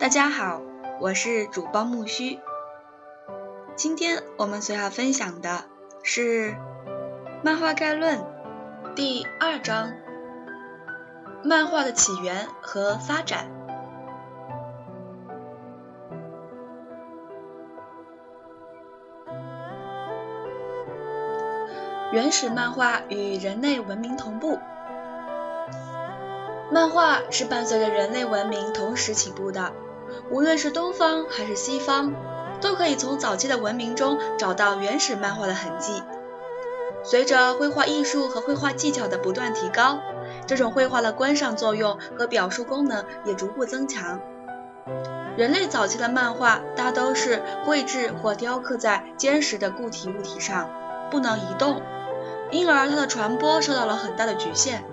大家好，我是主播木须。今天我们所要分享的是《漫画概论》第二章：漫画的起源和发展。原始漫画与人类文明同步。漫画是伴随着人类文明同时起步的，无论是东方还是西方，都可以从早期的文明中找到原始漫画的痕迹。随着绘画艺术和绘画技巧的不断提高，这种绘画的观赏作用和表述功能也逐步增强。人类早期的漫画大都是绘制或雕刻在坚实的固体物体上，不能移动，因而它的传播受到了很大的局限。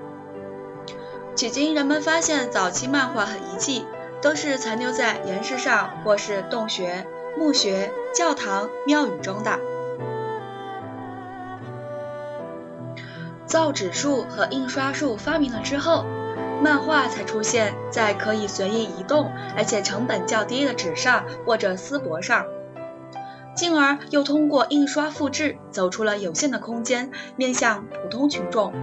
迄今，人们发现早期漫画和遗迹都是残留在岩石上，或是洞穴、墓穴、教堂、庙宇中的。造纸术和印刷术发明了之后，漫画才出现在可以随意移动而且成本较低的纸上或者丝帛上，进而又通过印刷复制走出了有限的空间，面向普通群众。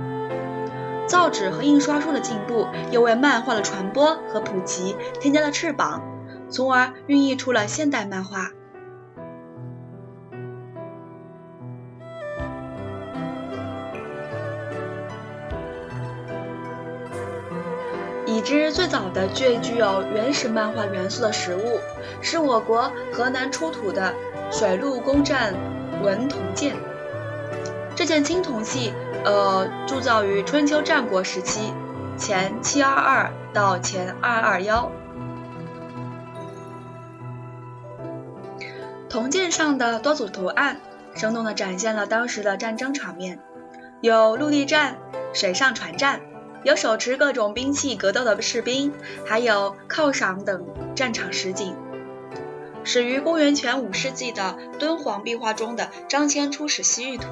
造纸和印刷术的进步，又为漫画的传播和普及添加了翅膀，从而孕育出了现代漫画。已知最早的最具有原始漫画元素的实物，是我国河南出土的水陆攻战文铜剑。这件青铜器。呃，铸造于春秋战国时期，前七二二到前二二幺。铜剑上的多组图案，生动地展现了当时的战争场面，有陆地战、水上船战，有手持各种兵器格斗的士兵，还有犒赏等战场实景。始于公元前五世纪的敦煌壁画中的张骞出使西域图，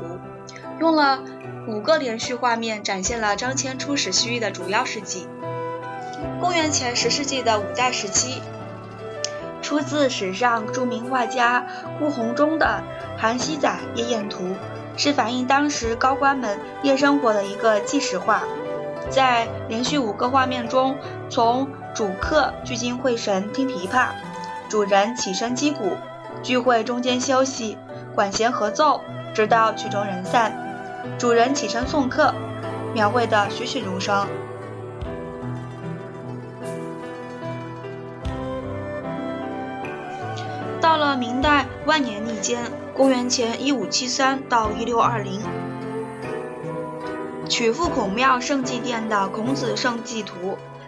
用了。五个连续画面展现了张骞出使西域的主要事迹。公元前十世纪的五代时期，出自史上著名画家顾闳中的《韩熙载夜宴图》，是反映当时高官们夜生活的一个纪实画。在连续五个画面中，从主客聚精会神听琵琶，主人起身击鼓，聚会中间休息，管弦合奏，直到曲终人散。主人起身送客，描绘的栩栩如生。到了明代万年历间，公元前一五七三到一六二零，曲阜孔庙圣祭殿的《孔子圣祭图》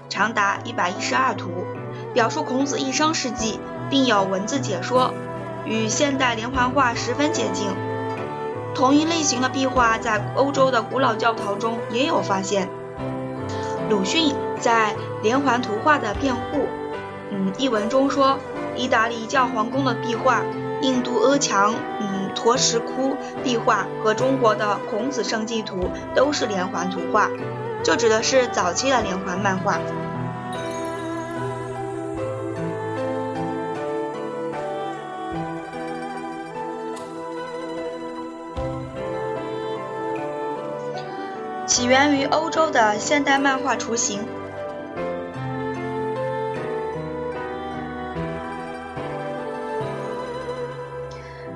长达一百一十二图，表述孔子一生事迹，并有文字解说，与现代连环画十分接近。同一类型的壁画在欧洲的古老教堂中也有发现。鲁迅在《连环图画的辩护》嗯一文中说，意大利教皇宫的壁画、印度阿强嗯陀石窟壁画和中国的孔子圣迹图都是连环图画，就指的是早期的连环漫画。起源于欧洲的现代漫画雏形。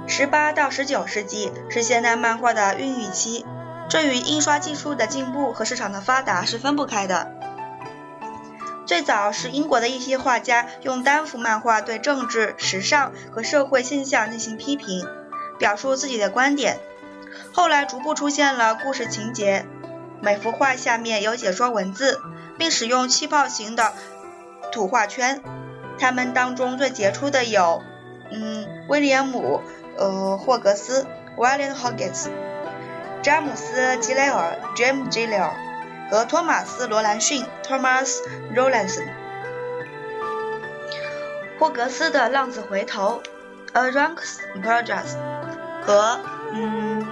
十八到十九世纪是现代漫画的孕育期，这与印刷技术的进步和市场的发达是分不开的。最早是英国的一些画家用单幅漫画对政治、时尚和社会现象进行批评，表述自己的观点。后来逐步出现了故事情节。每幅画下面有解说文字，并使用气泡型的图画圈。他们当中最杰出的有，嗯，威廉姆，呃，霍格斯 （William Hoggins）、詹姆斯·吉雷尔 （James Gillier） 和托马斯·罗兰逊 （Thomas Rowlandson）。霍格斯的《浪子回头》（A Rank's Progress） 和嗯，《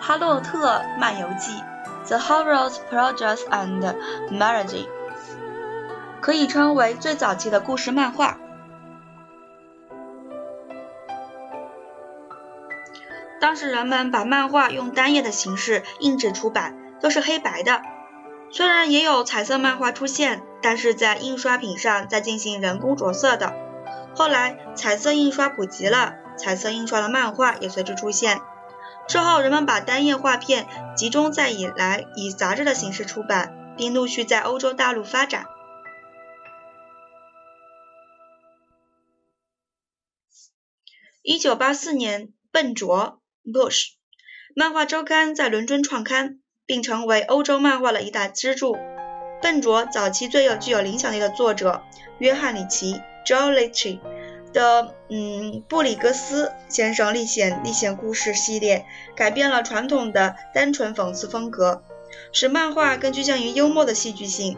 哈洛特漫游记》。The Horrors, Projects and Melody，可以称为最早期的故事漫画。当时人们把漫画用单页的形式印制出版，都是黑白的。虽然也有彩色漫画出现，但是在印刷品上在进行人工着色的。后来彩色印刷普及了，彩色印刷的漫画也随之出现。之后，人们把单页画片集中在以来以杂志的形式出版，并陆续在欧洲大陆发展。一九八四年，笨拙 （Bush） 漫画周刊在伦敦创刊，并成为欧洲漫画的一大支柱。笨拙早期最有具有影响力的作者约翰·里奇 （Joe Litchi） 的嗯布里格斯先生历险历险故事系列，改变了传统的单纯讽刺风格，使漫画更趋向于幽默的戏剧性。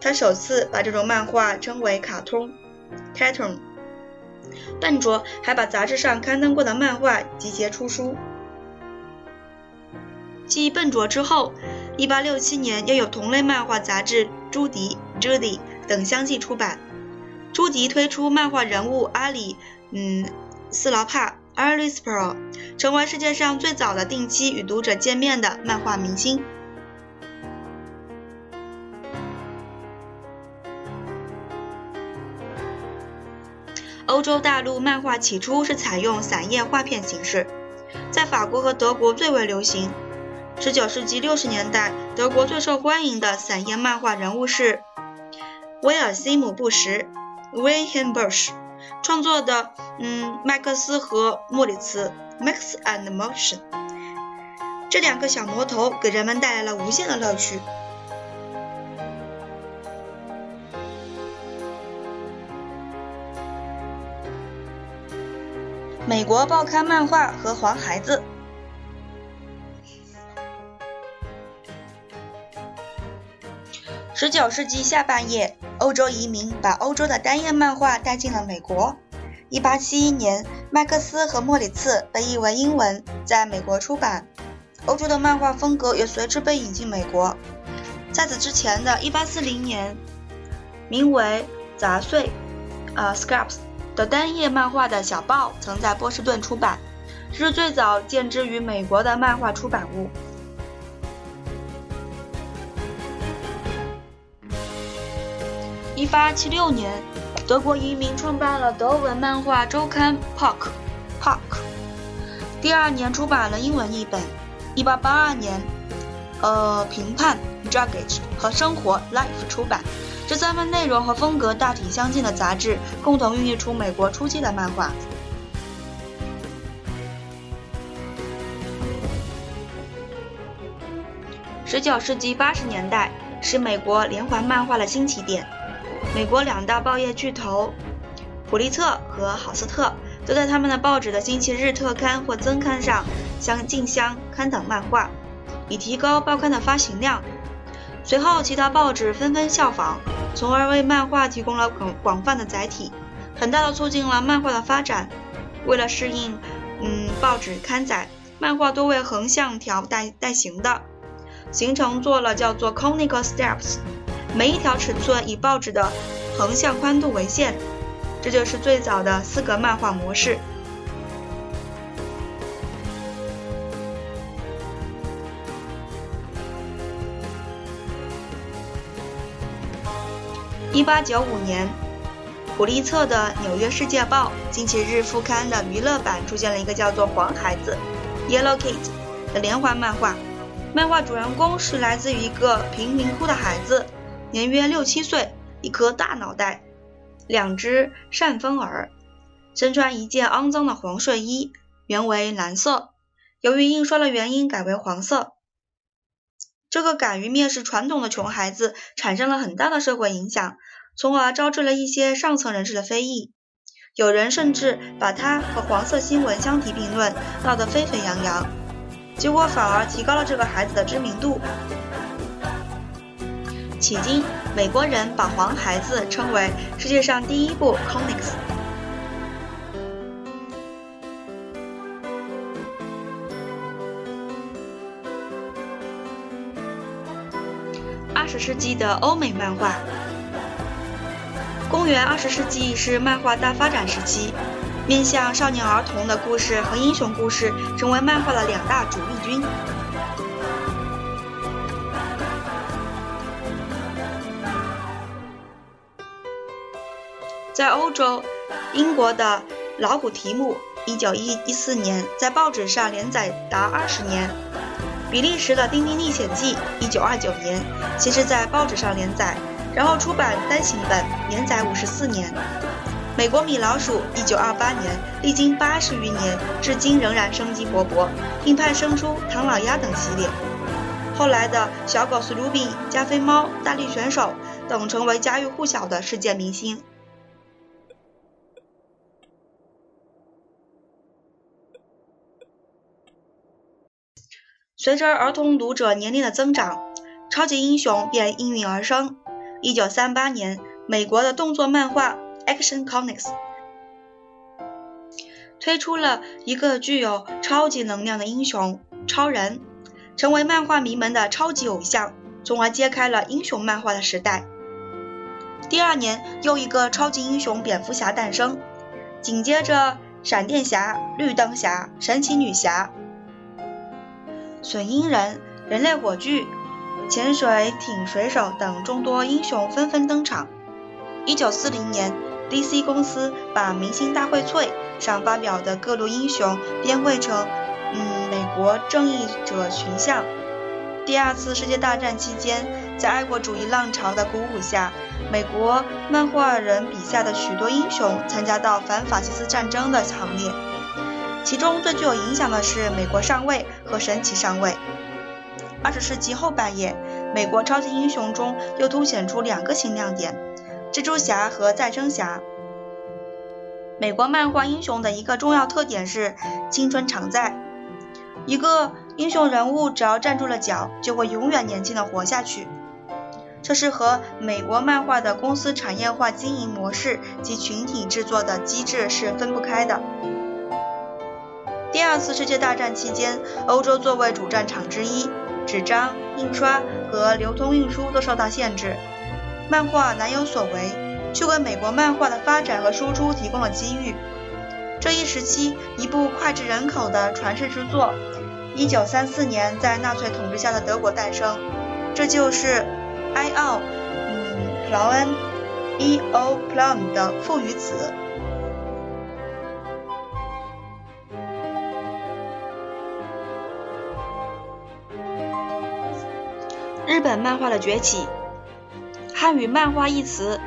他首次把这种漫画称为卡通 （cartoon）。笨拙还把杂志上刊登过的漫画集结出书。继笨拙之后，1867年又有同类漫画杂志《朱迪》（Judy） 等相继出版。朱迪推出漫画人物阿里，嗯，斯劳帕 （Early Spro），成为世界上最早的定期与读者见面的漫画明星。欧洲大陆漫画起初是采用散页画片形式，在法国和德国最为流行。19世纪60年代，德国最受欢迎的散页漫画人物是威尔西姆·布什 （Wilhelm Busch） 创作的，嗯，麦克斯和莫里茨 （Max and Motion）。这两个小魔头给人们带来了无限的乐趣。美国报刊漫画和黄孩子。十九世纪下半叶，欧洲移民把欧洲的单页漫画带进了美国。一八七一年，麦克斯和莫里茨被译为英文，在美国出版。欧洲的漫画风格也随之被引进美国。在此之前的一八四零年，名为《杂碎》啊，Scraps。的单页漫画的小报曾在波士顿出版，这是最早见之于美国的漫画出版物。一八七六年，德国移民创办了德文漫画周刊《Puck》，Puck。第二年出版了英文译本。一八八二年，呃，《评判》（Judge） 和《生活》（Life） 出版。这三份内容和风格大体相近的杂志，共同孕育出美国初期的漫画。十九世纪八十年代是美国连环漫画的新起点。美国两大报业巨头普利策和豪斯特都在他们的报纸的星期日特刊或增刊上相竞相刊登漫画，以提高报刊的发行量。随后，其他报纸纷纷效仿。从而为漫画提供了广广泛的载体，很大的促进了漫画的发展。为了适应，嗯，报纸刊载，漫画多为横向条带带形的，形成做了叫做 conical steps，每一条尺寸以报纸的横向宽度为限，这就是最早的四格漫画模式。一八九五年，普利策的《纽约世界报》星期日副刊的娱乐版出现了一个叫做“黄孩子 ”（Yellow Kid） 的连环漫画。漫画主人公是来自于一个贫民窟的孩子，年约六七岁，一颗大脑袋，两只扇风耳，身穿一件肮脏的黄睡衣，原为蓝色，由于印刷的原因改为黄色。这个敢于蔑视传统的穷孩子产生了很大的社会影响，从而招致了一些上层人士的非议。有人甚至把他和黄色新闻相提并论，闹得沸沸扬扬，结果反而提高了这个孩子的知名度。迄今，美国人把黄孩子称为世界上第一部 comics。二十世纪的欧美漫画，公元二十世纪是漫画大发展时期。面向少年儿童的故事和英雄故事成为漫画的两大主力军。在欧洲，英国的老古提姆一九一一四年在报纸上连载达二十年；比利时的《丁丁历险记》一九二九年先是在报纸上连载，然后出版单行本，连载五十四年；美国米老鼠一九二八年历经八十余年，至今仍然生机勃勃，并派生出唐老鸭等系列。后来的小狗斯鲁比、加菲猫、大力选手等成为家喻户晓的世界明星。随着儿童读者年龄的增长，超级英雄便应运而生。一九三八年，美国的动作漫画 Action Comics 推出了一个具有超级能量的英雄——超人，成为漫画迷们的超级偶像，从而揭开了英雄漫画的时代。第二年，又一个超级英雄蝙蝠侠诞生，紧接着闪电侠、绿灯侠、神奇女侠。损鹰人、人类火炬、潜水艇水手等众多英雄纷纷登场。一九四零年，DC 公司把《明星大会萃》上发表的各路英雄编绘成嗯美国正义者群像。第二次世界大战期间，在爱国主义浪潮的鼓舞下，美国漫画人笔下的许多英雄参加到反法西斯战争的行列。其中最具有影响的是美国上尉和神奇上尉。二十世纪后半叶，美国超级英雄中又凸显出两个新亮点：蜘蛛侠和再生侠。美国漫画英雄的一个重要特点是青春常在，一个英雄人物只要站住了脚，就会永远年轻的活下去。这是和美国漫画的公司产业化经营模式及群体制作的机制是分不开的。第二次世界大战期间，欧洲作为主战场之一，纸张、印刷和流通运输都受到限制，漫画难有所为，却为美国漫画的发展和输出提供了机遇。这一时期，一部脍炙人口的传世之作，1934年在纳粹统治下的德国诞生，这就是埃奥·嗯劳恩 （E.O. Plum） 的《父与子》。日本漫画的崛起，汉语漫画一词，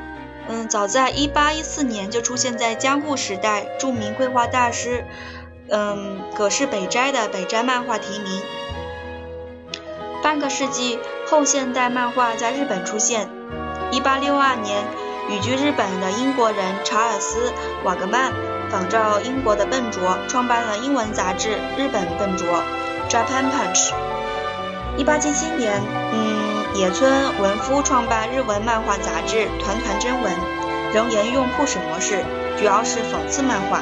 嗯，早在一八一四年就出现在江户时代著名绘画大师，嗯，葛饰北斋的《北斋漫画》题名。半个世纪后，现代漫画在日本出现。一八六二年，旅居日本的英国人查尔斯·瓦格曼仿照英国的笨拙，创办了英文杂志《日本笨拙》（Japan Punch）。一八七七年，嗯，野村文夫创办日文漫画杂志《团团真文》，仍沿用铺史模式，主要是讽刺漫画。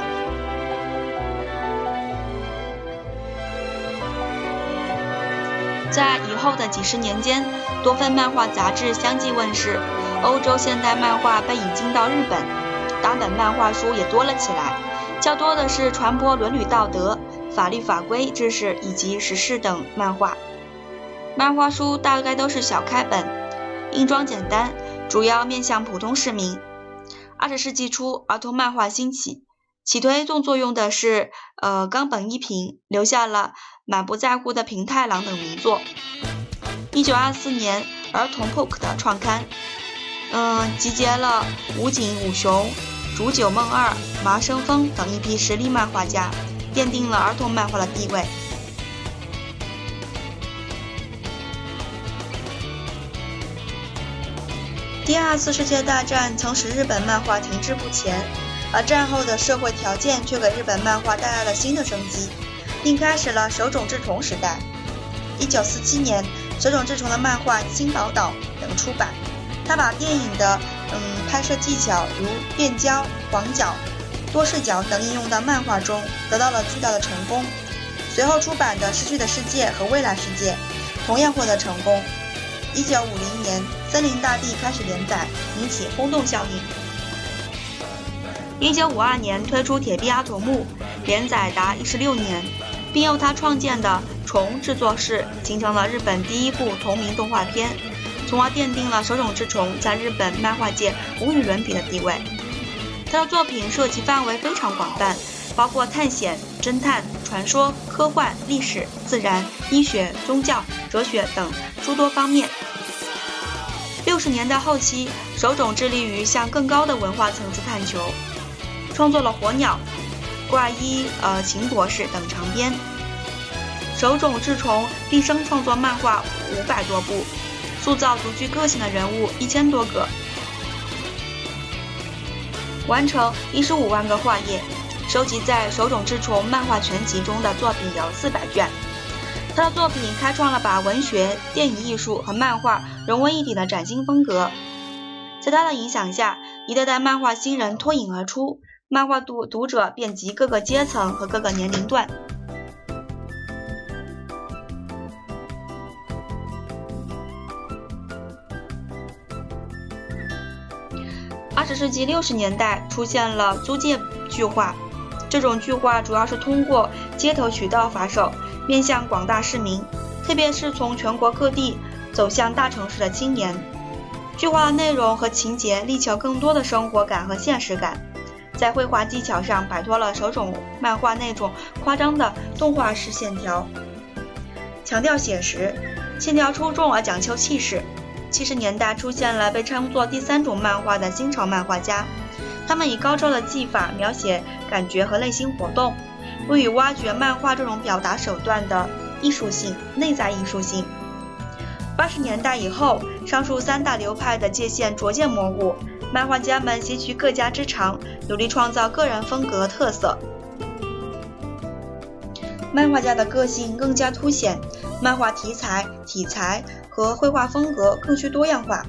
在以后的几十年间，多份漫画杂志相继问世，欧洲现代漫画被引进到日本，打本漫画书也多了起来，较多的是传播伦理道德、法律法规知识以及时事等漫画。漫画书大概都是小开本，印装简单，主要面向普通市民。二十世纪初，儿童漫画兴起，起推动作用的是呃冈本一平，留下了《满不在乎的平太郎》等名作。一九二四年，儿童 Poke 的创刊，嗯，集结了武井武雄、竹久梦二、麻生风等一批实力漫画家，奠定了儿童漫画的地位。第二次世界大战曾使日本漫画停滞不前，而战后的社会条件却给日本漫画带来了新的生机，并开始了手冢治虫时代。一九四七年，手冢治虫的漫画《新宝岛》等出版，他把电影的嗯拍摄技巧如变焦、广角、多视角等应用到漫画中，得到了巨大的成功。随后出版的《失去的世界》和《未来世界》同样获得成功。一九五零年，《森林大地》开始连载，引起轰动效应。一九五二年推出《铁臂阿童木》，连载达一十六年，并由他创建的虫制作室形成了日本第一部同名动画片，从而奠定了手冢治虫在日本漫画界无与伦比的地位。他的作品涉及范围非常广泛，包括探险、侦探、传说、科幻、历史、自然、医学、宗教、哲学等诸多方面。六十年代后期，手冢致力于向更高的文化层次探求。创作了《火鸟》《怪医》呃《秦博士》等长篇。手冢治虫毕生创作漫画五百多部，塑造独具个性的人物一千多个，完成一十五万个画页。收集在手冢治虫漫画全集中的作品有四百卷。他的作品开创了把文学、电影艺术和漫画融为一体的崭新风格。在他的影响下，一代代漫画新人脱颖而出。漫画读读者遍及各个阶层和各个年龄段。二十世纪六十年代出现了租借剧画，这种剧画主要是通过街头渠道发售，面向广大市民，特别是从全国各地走向大城市的青年。剧画的内容和情节力求更多的生活感和现实感。在绘画技巧上摆脱了手冢漫画那种夸张的动画式线条，强调写实，线条出众而讲求气势。七十年代出现了被称作第三种漫画的新潮漫画家，他们以高超的技法描写感觉和内心活动，为予挖掘漫画这种表达手段的艺术性、内在艺术性。八十年代以后，上述三大流派的界限逐渐模糊。漫画家们吸取各家之长，努力创造个人风格特色。漫画家的个性更加凸显，漫画题材、题材和绘画风格更需多样化。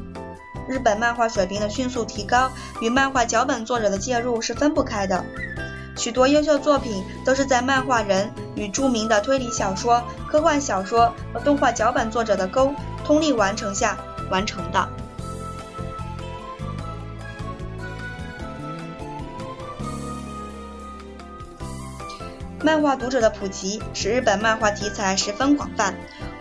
日本漫画水平的迅速提高与漫画脚本作者的介入是分不开的。许多优秀作品都是在漫画人与著名的推理小说、科幻小说和动画脚本作者的沟通力完成下完成的。漫画读者的普及，使日本漫画题材十分广泛，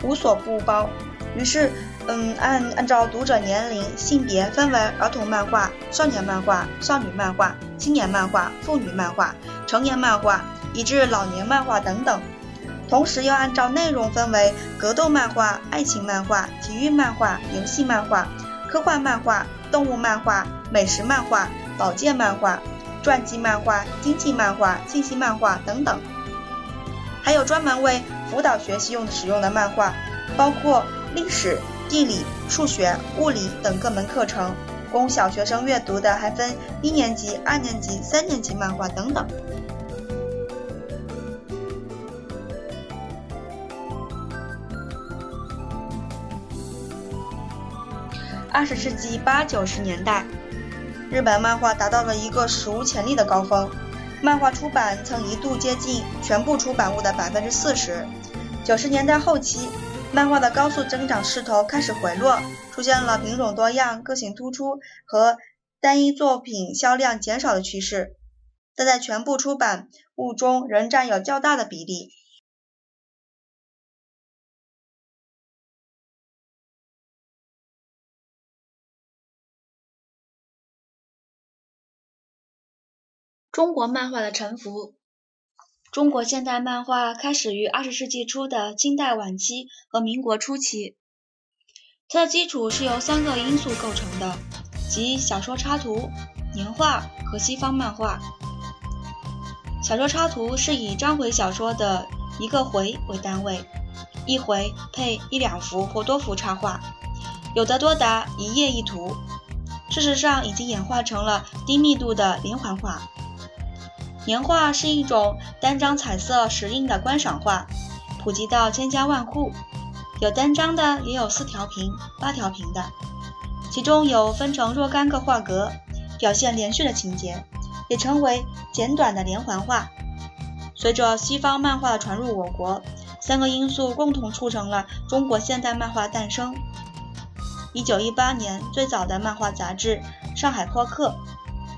无所不包。于是，嗯，按按照读者年龄、性别分为儿童漫画、少年漫画、少女漫画、青年漫画、妇女漫画、成年漫画，以至老年漫画等等。同时，又按照内容分为格斗漫画、爱情漫画、体育漫画、游戏漫画、科幻漫画、动物漫画、美食漫画、保健漫画。传记漫画、经济漫画、信息漫画等等，还有专门为辅导学习用使用的漫画，包括历史、地理、数学、物理等各门课程，供小学生阅读的还分一年级、二年级、三年级漫画等等。二十世纪八九十年代。日本漫画达到了一个史无前例的高峰，漫画出版曾一度接近全部出版物的百分之四十。九十年代后期，漫画的高速增长势头开始回落，出现了品种多样、个性突出和单一作品销量减少的趋势，但在全部出版物中仍占有较大的比例。中国漫画的沉浮。中国现代漫画开始于二十世纪初的清代晚期和民国初期，它的基础是由三个因素构成的，即小说插图、年画和西方漫画。小说插图是以章回小说的一个回为单位，一回配一两幅或多幅插画，有的多达一页一图。事实上，已经演化成了低密度的连环画。年画是一种单张彩色石印的观赏画，普及到千家万户，有单张的，也有四条屏、八条屏的，其中有分成若干个画格，表现连续的情节，也称为简短的连环画。随着西方漫画传入我国，三个因素共同促成了中国现代漫画诞生。一九一八年，最早的漫画杂志《上海坡客》。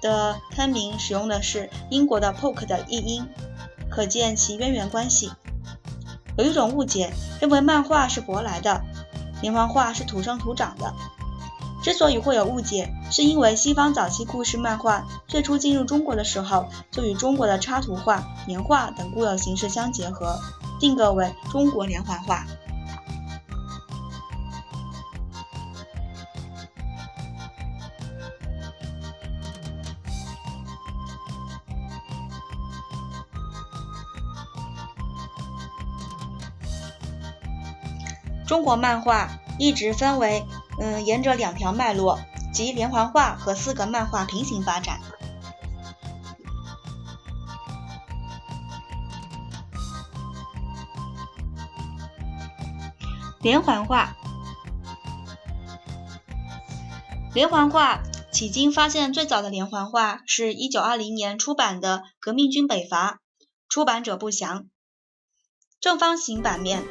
的刊名使用的是英国的 poke 的译音，可见其渊源关系。有一种误解，认为漫画是舶来的，连环画是土生土长的。之所以会有误解，是因为西方早期故事漫画最初进入中国的时候，就与中国的插图画、年画等固有形式相结合，定格为中国连环画。中国漫画一直分为。嗯，沿着两条脉络，即连环画和四格漫画平行发展。连环画，连环画迄今发现最早的连环画是一九二零年出版的《革命军北伐》，出版者不详。正方形版面，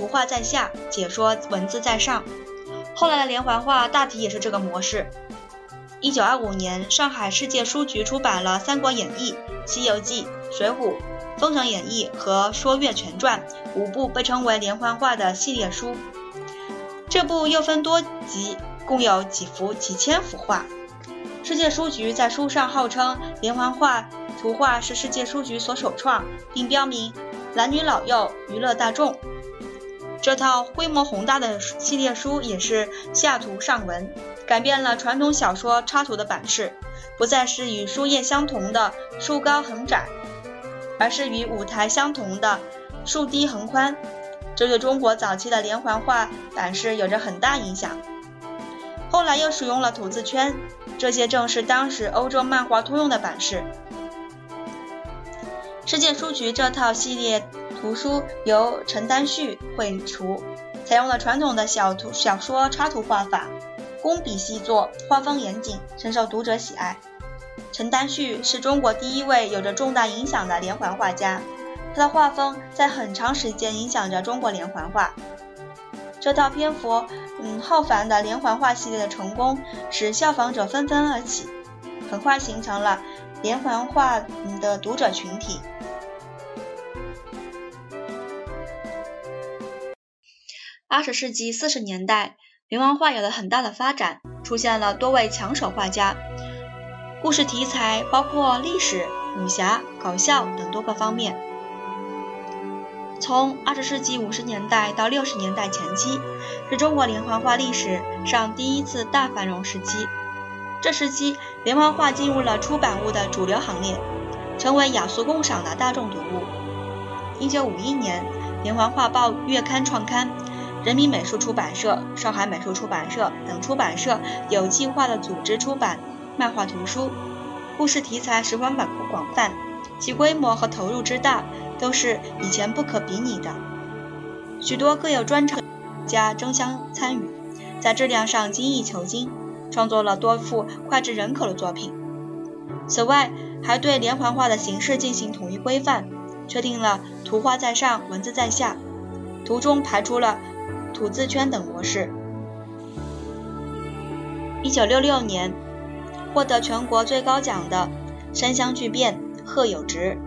图画在下，解说文字在上。后来的连环画大体也是这个模式。一九二五年，上海世界书局出版了《三国演义》《西游记》《水浒》《封神演义》和《说岳全传》五部被称为连环画的系列书。这部又分多集，共有几幅几千幅画。世界书局在书上号称连环画图画是世界书局所首创，并标明男女老幼娱乐大众。这套规模宏大的系列书也是下图上文，改变了传统小说插图的版式，不再是与书页相同的竖高横窄，而是与舞台相同的竖低横宽，这对中国早期的连环画版式有着很大影响。后来又使用了吐字圈，这些正是当时欧洲漫画通用的版式。世界书局这套系列。图书由陈丹旭绘出，采用了传统的小图小说插图画法，工笔细作，画风严谨，深受读者喜爱。陈丹旭是中国第一位有着重大影响的连环画家，他的画风在很长时间影响着中国连环画。这套篇幅嗯浩繁的连环画系列的成功，使效仿者纷纷而起，很快形成了连环画的读者群体。二十世纪四十年代，连环画有了很大的发展，出现了多位抢手画家。故事题材包括历史、武侠、搞笑等多个方面。从二十世纪五十年代到六十年代前期，是中国连环画历史上第一次大繁荣时期。这时期，连环画进入了出版物的主流行列，成为雅俗共赏的大众读物。一九五一年，连环画报月刊创刊。人民美术出版社、上海美术出版社等出版社有计划地组织出版漫画图书，故事题材十分广广泛，其规模和投入之大都是以前不可比拟的。许多各有专长家争相参与，在质量上精益求精，创作了多幅脍炙人口的作品。此外，还对连环画的形式进行统一规范，确定了图画在上，文字在下，图中排出了。吐字圈等模式。一九六六年，获得全国最高奖的《山乡巨变》贺有直、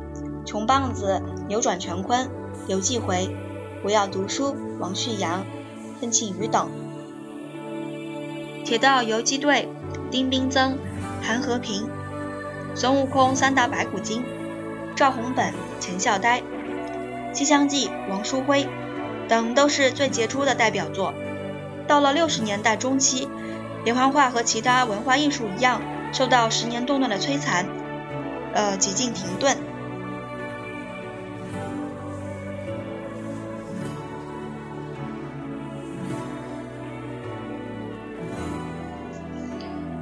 穷棒子扭转乾坤、刘继回、我要读书、王旭阳、邓庆余等。铁道游击队丁冰增、韩和平、孙悟空三打白骨精、赵宏本、钱孝呆、西厢记王书辉。等都是最杰出的代表作。到了六十年代中期，连环画和其他文化艺术一样，受到十年动乱的摧残，呃，几近停顿。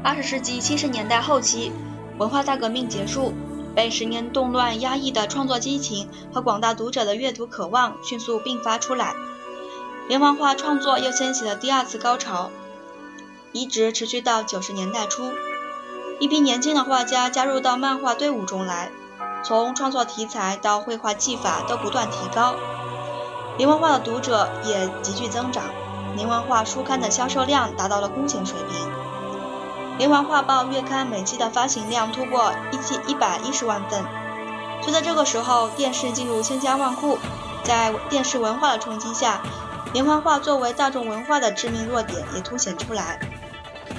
二十世纪七十年代后期，文化大革命结束。被十年动乱压抑的创作激情和广大读者的阅读渴望迅速迸发出来，连环画创作又掀起了第二次高潮，一直持续到九十年代初。一批年轻的画家加入到漫画队伍中来，从创作题材到绘画技法都不断提高，连环画的读者也急剧增长，连环画书刊的销售量达到了空前水平。连环画报月刊每期的发行量突破一千一百一十万份。就在这个时候，电视进入千家万户，在电视文化的冲击下，连环画作为大众文化的致命弱点也凸显出来。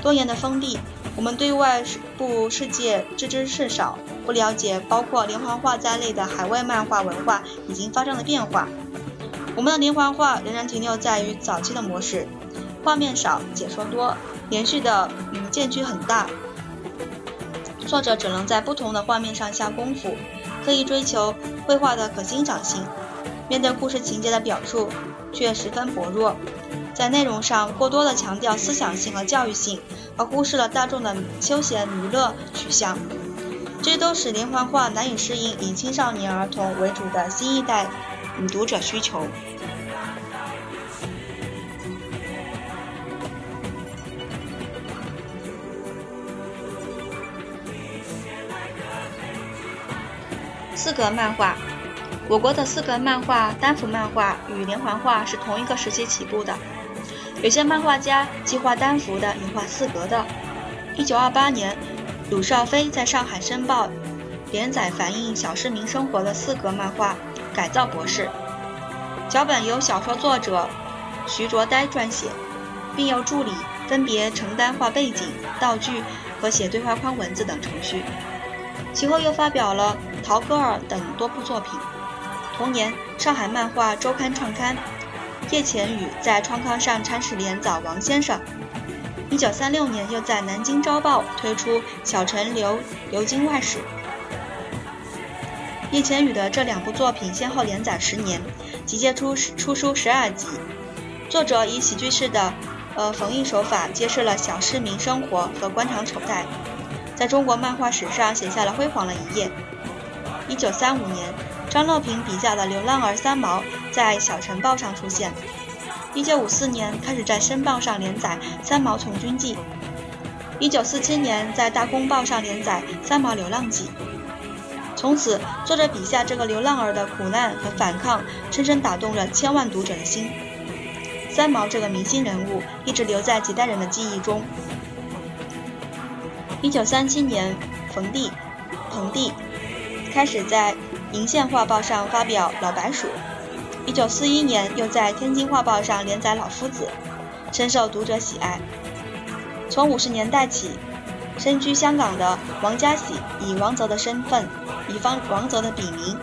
多年的封闭，我们对外部世界知之甚少，不了解包括连环画在内的海外漫画文化已经发生了变化。我们的连环画仍然停留在于早期的模式，画面少，解说多，连续的嗯间距很大，作者只能在不同的画面上下功夫。刻意追求绘画的可欣赏性，面对故事情节的表述却十分薄弱，在内容上过多的强调思想性和教育性，而忽视了大众的休闲娱乐取向，这都使连环画难以适应以青少年儿童为主的新一代读者需求。四格漫画，我国的四格漫画单幅漫画与连环画是同一个时期起步的。有些漫画家既画单幅的，也画四格的。一九二八年，鲁少飞在上海申报连载反映小市民生活的四格漫画《改造博士》，脚本由小说作者徐卓呆撰写，并由助理分别承担画背景、道具和写对话框文字等程序。其后又发表了《陶戈尔》等多部作品。同年，上海漫画周刊创刊，叶浅羽在创刊上参试连载《王先生》。一九三六年，又在南京朝报推出《小陈流流经外史》。叶浅羽的这两部作品先后连载十年，集结出出书十二集。作者以喜剧式的呃缝译手法，揭示了小市民生活和官场丑态。在中国漫画史上写下了辉煌的一页。一九三五年，张乐平笔下的流浪儿三毛在《小晨报》上出现。一九五四年开始在《申报》上连载《三毛从军记》。一九四七年在《大公报》上连载《三毛流浪记》。从此，作者笔下这个流浪儿的苦难和反抗，深深打动了千万读者的心。三毛这个明星人物一直留在几代人的记忆中。一九三七年，冯弟、彭弟开始在《银线画报》上发表《老白鼠》。一九四一年，又在《天津画报》上连载《老夫子》，深受读者喜爱。从五十年代起，身居香港的王家喜以王泽的身份，以方王泽的笔名，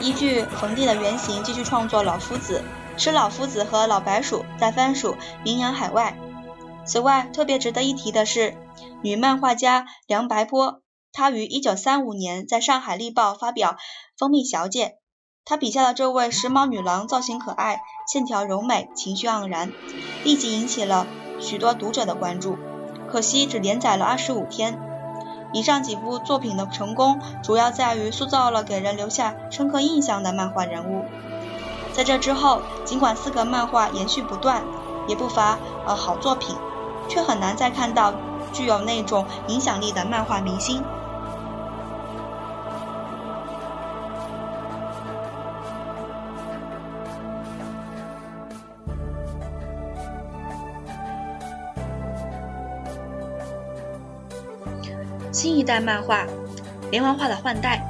依据冯弟的原型继续创作《老夫子》，使老夫子和老白鼠在番薯名扬海外。此外，特别值得一提的是，女漫画家梁白波，她于1935年在上海《立报》发表《蜂蜜小姐》，她笔下的这位时髦女郎造型可爱，线条柔美，情绪盎然，立即引起了许多读者的关注。可惜只连载了二十五天。以上几部作品的成功，主要在于塑造了给人留下深刻印象的漫画人物。在这之后，尽管四格漫画延续不断，也不乏呃好作品。却很难再看到具有那种影响力的漫画明星。新一代漫画，连环画的换代。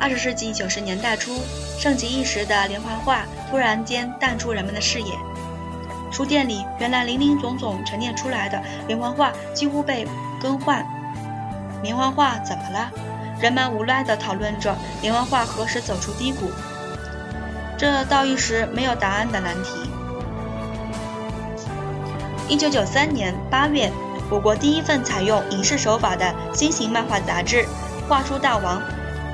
二十世纪九十年代初，盛极一时的连环画突然间淡出人们的视野。书店里原来林林总总陈列出来的连环画几乎被更换。连环画怎么了？人们无奈地讨论着连环画何时走出低谷。这倒一时没有答案的难题。一九九三年八月，我国第一份采用影视手法的新型漫画杂志《画书大王》，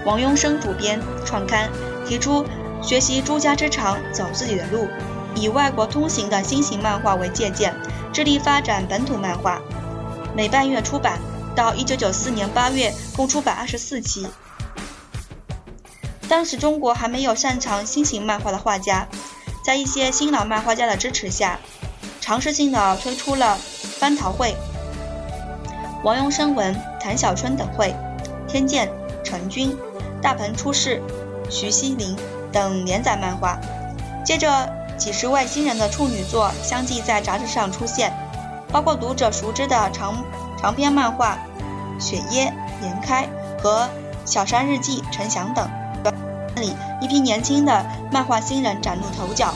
王庸生主编创刊，提出学习诸家之长，走自己的路。以外国通行的新型漫画为借鉴，致力发展本土漫画。每半月出版，到一九九四年八月，共出版二十四期。当时中国还没有擅长新型漫画的画家，在一些新老漫画家的支持下，尝试性的推出了翻桃会、王庸生文、谭小春等会、天剑、陈军、大鹏出世、徐熙林等连载漫画。接着。几十位新人的处女作相继在杂志上出现，包括读者熟知的长长篇漫画《雪耶》《连开》和《小山日记》《陈翔》等。里一批年轻的漫画新人崭露头角，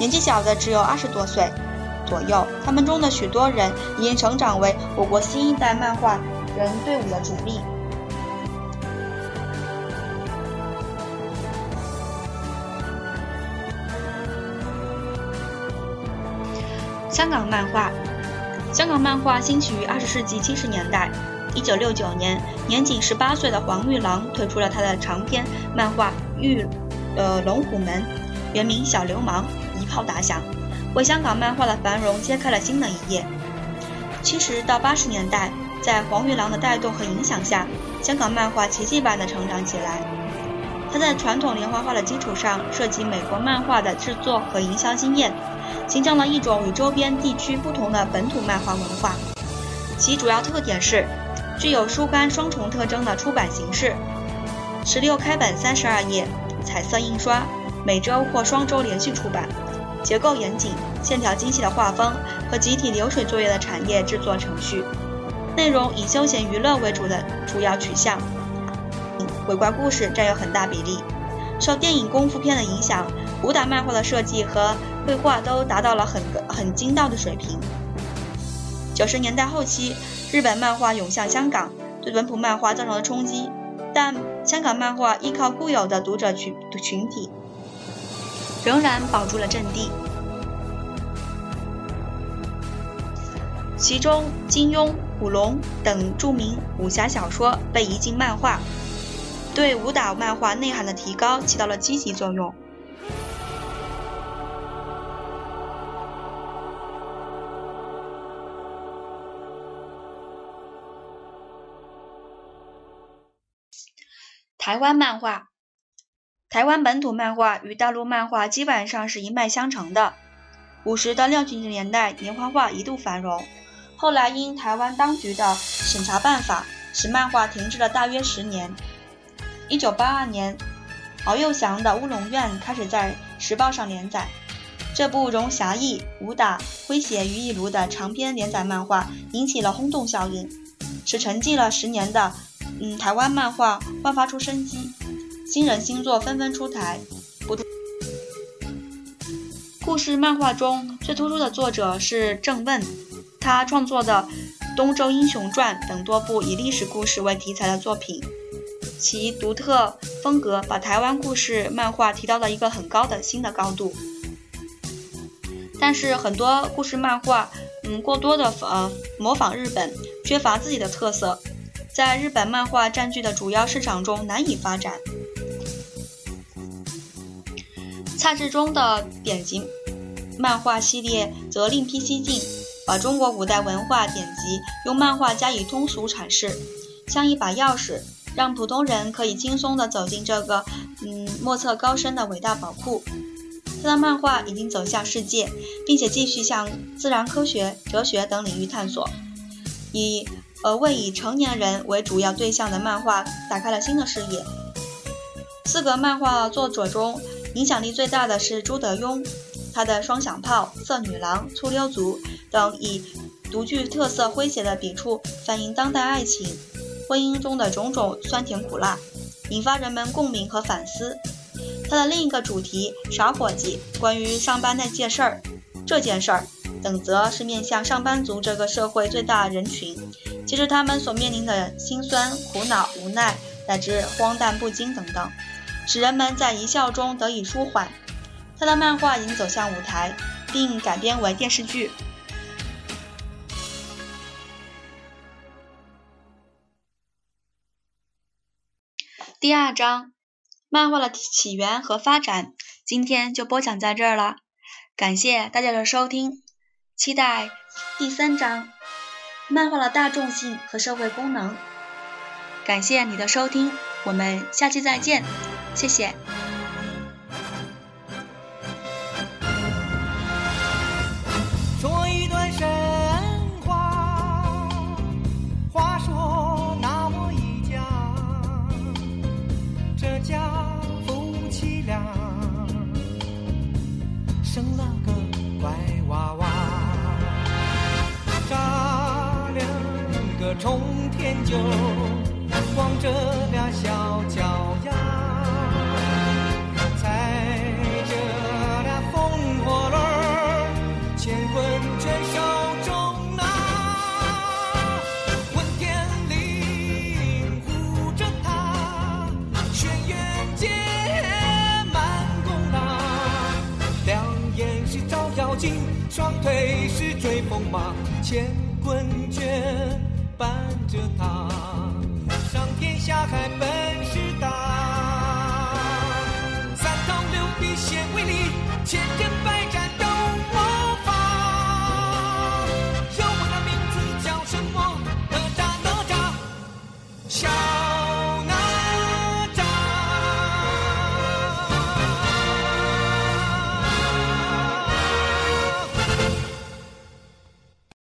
年纪小的只有二十多岁左右，他们中的许多人已经成长为我国新一代漫画人队伍的主力。香港漫画，香港漫画兴起于二十世纪七十年代。一九六九年，年仅十八岁的黄玉郎推出了他的长篇漫画《玉呃龙虎门》，原名《小流氓》，一炮打响，为香港漫画的繁荣揭开了新的一页。七十到八十年代，在黄玉郎的带动和影响下，香港漫画奇迹般的成长起来。他在传统连环画的基础上，涉及美国漫画的制作和营销经验，形成了一种与周边地区不同的本土漫画文化。其主要特点是。具有书刊双重特征的出版形式，十六开本三十二页，彩色印刷，每周或双周连续出版，结构严谨，线条精细的画风和集体流水作业的产业制作程序，内容以休闲娱乐为主的主要取向，鬼怪故事占有很大比例。受电影功夫片的影响，武打漫画的设计和绘画都达到了很很精到的水平。九十年代后期。日本漫画涌向香港，对本土漫画造成了冲击，但香港漫画依靠固有的读者群群体，仍然保住了阵地。其中，金庸、古龙等著名武侠小说被移进漫画，对武打漫画内涵的提高起到了积极作用。台湾漫画，台湾本土漫画与大陆漫画基本上是一脉相承的。五十到六十年代，连环画一度繁荣，后来因台湾当局的审查办法，使漫画停滞了大约十年。一九八二年，敖幼祥的《乌龙院》开始在《时报》上连载。这部融侠义、武打、诙谐于一炉的长篇连载漫画引起了轰动效应，使沉寂了十年的。嗯，台湾漫画焕发出生机，新人新作纷纷出台。不，故事漫画中最突出的作者是郑问，他创作的《东周英雄传》等多部以历史故事为题材的作品，其独特风格把台湾故事漫画提到了一个很高的新的高度。但是很多故事漫画，嗯，过多的呃模仿日本，缺乏自己的特色。在日本漫画占据的主要市场中难以发展。蔡志忠的典籍漫画系列则另辟蹊径，把中国古代文化典籍用漫画加以通俗阐释，像一把钥匙，让普通人可以轻松地走进这个嗯莫测高深的伟大宝库。他的漫画已经走向世界，并且继续向自然科学、哲学等领域探索，以。呃为以成年人为主要对象的漫画打开了新的视野。四个漫画作者中，影响力最大的是朱德庸，他的《双响炮》《色女郎》《粗溜族》等以独具特色诙谐的笔触，反映当代爱情、婚姻中的种种酸甜苦辣，引发人们共鸣和反思。他的另一个主题《傻伙计》，关于上班那件事儿、这件事儿等，则是面向上班族这个社会最大人群。其实他们所面临的辛酸、苦恼、无奈，乃至荒诞不经等等，使人们在一笑中得以舒缓。他的漫画已经走向舞台，并改编为电视剧。第二章，漫画的起源和发展，今天就播讲在这儿了。感谢大家的收听，期待第三章。漫画的大众性和社会功能。感谢你的收听，我们下期再见，谢谢。说一段神话，话说那么一家，这家夫妻俩生了个乖娃娃，扎两个冲天球，光着俩小脚。乾坤圈伴着他上天下海本事大